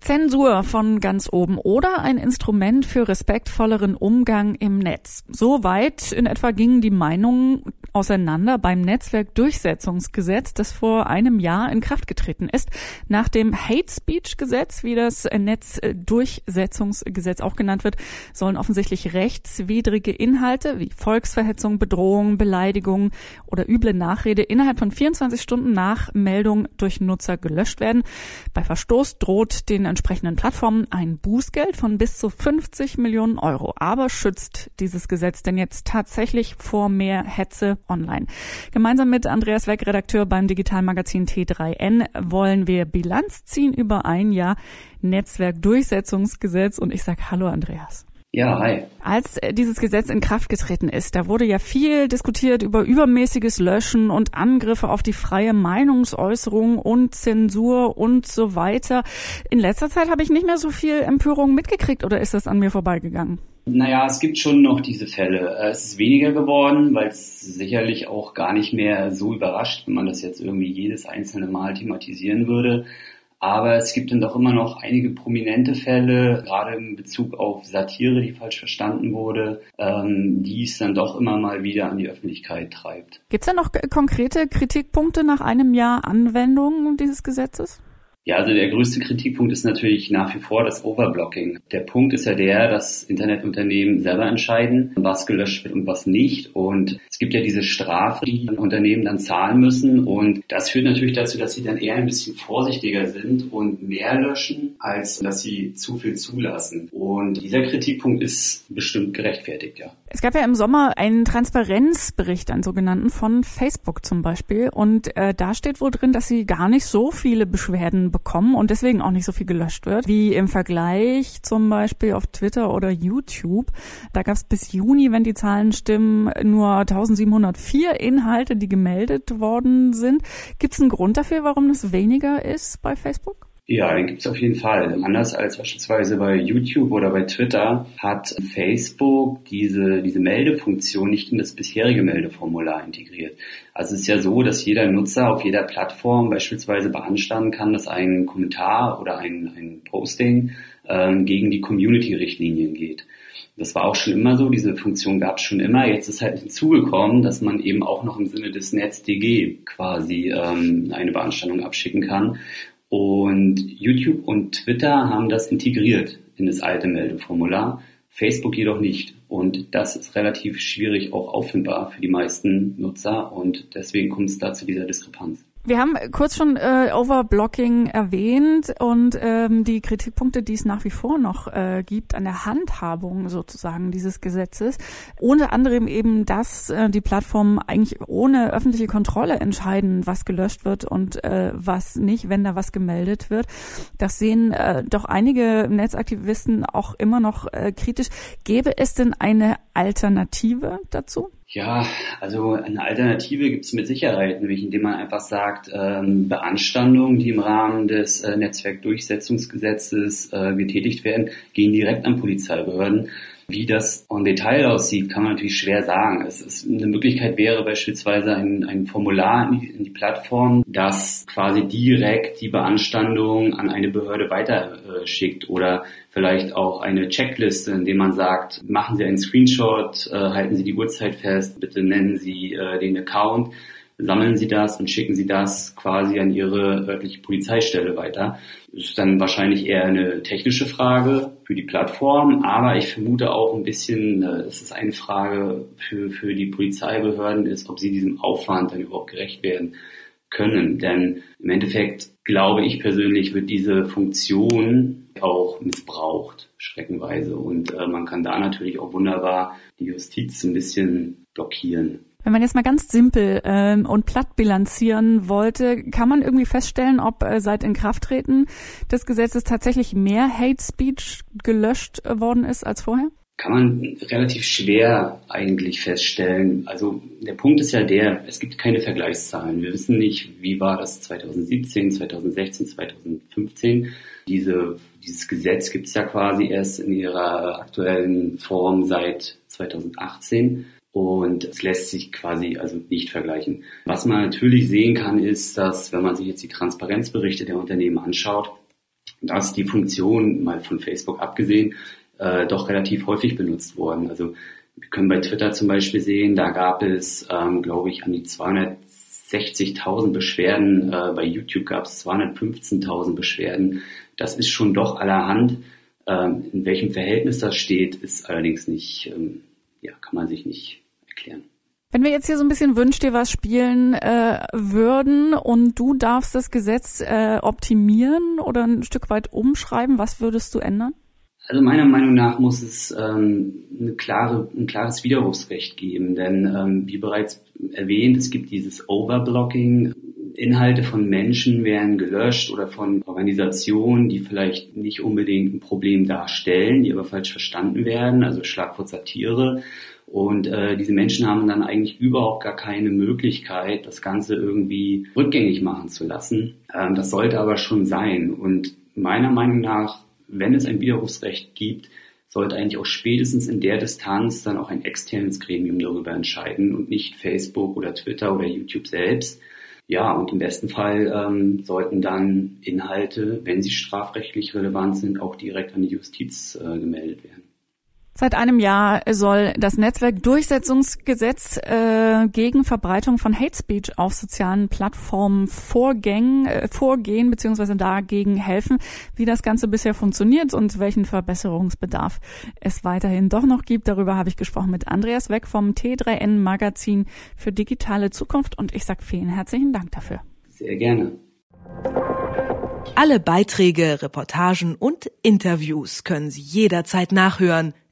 Zensur von ganz oben oder ein Instrument für respektvolleren Umgang im Netz. So weit in etwa gingen die Meinungen auseinander beim Netzwerkdurchsetzungsgesetz, das vor einem Jahr in Kraft getreten ist. Nach dem Hate Speech Gesetz, wie das Netzdurchsetzungsgesetz auch genannt wird, sollen offensichtlich rechtswidrige Inhalte wie Volksverhetzung, Bedrohung, Beleidigung oder üble Nachrede innerhalb von 24 Stunden nach Meldung durch Nutzer gelöscht werden. Bei Verstoß droht den entsprechenden Plattformen ein Bußgeld von bis zu 50 Millionen Euro. Aber schützt dieses Gesetz denn jetzt tatsächlich vor mehr Hetze online? Gemeinsam mit Andreas Weck, Redakteur beim Digitalmagazin T3N, wollen wir Bilanz ziehen über ein Jahr Netzwerkdurchsetzungsgesetz. Und ich sage Hallo Andreas. Ja, hi. Als äh, dieses Gesetz in Kraft getreten ist, da wurde ja viel diskutiert über übermäßiges Löschen und Angriffe auf die freie Meinungsäußerung und Zensur und so weiter. In letzter Zeit habe ich nicht mehr so viel Empörung mitgekriegt oder ist das an mir vorbeigegangen? Naja, es gibt schon noch diese Fälle. Äh, es ist weniger geworden, weil es sicherlich auch gar nicht mehr so überrascht, wenn man das jetzt irgendwie jedes einzelne Mal thematisieren würde. Aber es gibt dann doch immer noch einige prominente Fälle, gerade in Bezug auf Satire, die falsch verstanden wurde, ähm, die es dann doch immer mal wieder an die Öffentlichkeit treibt. Gibt es da noch konkrete Kritikpunkte nach einem Jahr Anwendung dieses Gesetzes? Ja, also der größte Kritikpunkt ist natürlich nach wie vor das Overblocking. Der Punkt ist ja der, dass Internetunternehmen selber entscheiden, was gelöscht wird und was nicht. Und es gibt ja diese Strafe, die Unternehmen dann zahlen müssen. Und das führt natürlich dazu, dass sie dann eher ein bisschen vorsichtiger sind und mehr löschen, als dass sie zu viel zulassen. Und dieser Kritikpunkt ist bestimmt gerechtfertigt, ja. Es gab ja im Sommer einen Transparenzbericht, einen sogenannten von Facebook zum Beispiel. Und äh, da steht wohl drin, dass sie gar nicht so viele Beschwerden bekommen und deswegen auch nicht so viel gelöscht wird, wie im Vergleich zum Beispiel auf Twitter oder YouTube. Da gab es bis Juni, wenn die Zahlen stimmen, nur 1704 Inhalte, die gemeldet worden sind. Gibt es einen Grund dafür, warum das weniger ist bei Facebook? Ja, den gibt es auf jeden Fall. Anders als beispielsweise bei YouTube oder bei Twitter hat Facebook diese, diese Meldefunktion nicht in das bisherige Meldeformular integriert. Also es ist ja so, dass jeder Nutzer auf jeder Plattform beispielsweise beanstanden kann, dass ein Kommentar oder ein, ein Posting ähm, gegen die Community-Richtlinien geht. Das war auch schon immer so, diese Funktion gab es schon immer. Jetzt ist halt hinzugekommen, dass man eben auch noch im Sinne des NetzDG quasi ähm, eine Beanstandung abschicken kann. Und YouTube und Twitter haben das integriert in das alte Meldeformular, Facebook jedoch nicht. Und das ist relativ schwierig auch auffindbar für die meisten Nutzer und deswegen kommt es da zu dieser Diskrepanz. Wir haben kurz schon äh, Overblocking erwähnt und ähm, die Kritikpunkte, die es nach wie vor noch äh, gibt an der Handhabung sozusagen dieses Gesetzes. Unter anderem eben, dass äh, die Plattformen eigentlich ohne öffentliche Kontrolle entscheiden, was gelöscht wird und äh, was nicht, wenn da was gemeldet wird. Das sehen äh, doch einige Netzaktivisten auch immer noch äh, kritisch. Gäbe es denn eine Alternative dazu? Ja, also eine Alternative gibt es mit Sicherheit, nämlich indem man einfach sagt, ähm, Beanstandungen, die im Rahmen des äh, Netzwerkdurchsetzungsgesetzes äh, getätigt werden, gehen direkt an Polizeibehörden. Wie das im Detail aussieht, kann man natürlich schwer sagen. Es ist eine Möglichkeit wäre beispielsweise ein, ein Formular in die, in die, Plattform, das quasi direkt die Beanstandung an eine Behörde weiterschickt äh, oder vielleicht auch eine Checkliste, in dem man sagt, machen Sie einen Screenshot, äh, halten Sie die Uhrzeit fest, bitte nennen Sie äh, den Account sammeln Sie das und schicken Sie das quasi an Ihre örtliche Polizeistelle weiter. Das ist dann wahrscheinlich eher eine technische Frage für die Plattform, aber ich vermute auch ein bisschen, äh, dass es eine Frage für, für die Polizeibehörden ist, ob sie diesem Aufwand dann überhaupt gerecht werden können. Denn im Endeffekt glaube ich persönlich, wird diese Funktion auch missbraucht, schreckenweise. Und äh, man kann da natürlich auch wunderbar die Justiz ein bisschen blockieren. Wenn man jetzt mal ganz simpel ähm, und platt bilanzieren wollte, kann man irgendwie feststellen, ob äh, seit Inkrafttreten des Gesetzes tatsächlich mehr Hate Speech gelöscht äh, worden ist als vorher? Kann man relativ schwer eigentlich feststellen. Also der Punkt ist ja der, es gibt keine Vergleichszahlen. Wir wissen nicht, wie war das 2017, 2016, 2015. Diese, dieses Gesetz gibt es ja quasi erst in ihrer aktuellen Form seit 2018. Und es lässt sich quasi also nicht vergleichen. Was man natürlich sehen kann, ist, dass wenn man sich jetzt die Transparenzberichte der Unternehmen anschaut, dass die Funktion, mal von Facebook abgesehen, äh, doch relativ häufig benutzt worden. Also wir können bei Twitter zum Beispiel sehen, da gab es, ähm, glaube ich, an die 260.000 Beschwerden. Äh, bei YouTube gab es 215.000 Beschwerden. Das ist schon doch allerhand. Ähm, in welchem Verhältnis das steht, ist allerdings nicht, ähm, ja, kann man sich nicht erklären. Wenn wir jetzt hier so ein bisschen Wünsch dir was spielen äh, würden und du darfst das Gesetz äh, optimieren oder ein Stück weit umschreiben, was würdest du ändern? Also meiner Meinung nach muss es ähm, eine klare, ein klares Widerrufsrecht geben, denn ähm, wie bereits erwähnt, es gibt dieses Overblocking. Inhalte von Menschen werden gelöscht oder von Organisationen, die vielleicht nicht unbedingt ein Problem darstellen, die aber falsch verstanden werden, also Schlagwort Satire. Und äh, diese Menschen haben dann eigentlich überhaupt gar keine Möglichkeit, das Ganze irgendwie rückgängig machen zu lassen. Ähm, das sollte aber schon sein. Und meiner Meinung nach, wenn es ein Widerrufsrecht gibt, sollte eigentlich auch spätestens in der Distanz dann auch ein externes Gremium darüber entscheiden und nicht Facebook oder Twitter oder YouTube selbst. Ja, und im besten Fall ähm, sollten dann Inhalte, wenn sie strafrechtlich relevant sind, auch direkt an die Justiz äh, gemeldet werden. Seit einem Jahr soll das Netzwerkdurchsetzungsgesetz äh, gegen Verbreitung von Hate Speech auf sozialen Plattformen vorgängen, äh, vorgehen bzw. dagegen helfen. Wie das Ganze bisher funktioniert und welchen Verbesserungsbedarf es weiterhin doch noch gibt, darüber habe ich gesprochen mit Andreas Weck vom T3N Magazin für digitale Zukunft und ich sage vielen herzlichen Dank dafür. Sehr gerne. Alle Beiträge, Reportagen und Interviews können Sie jederzeit nachhören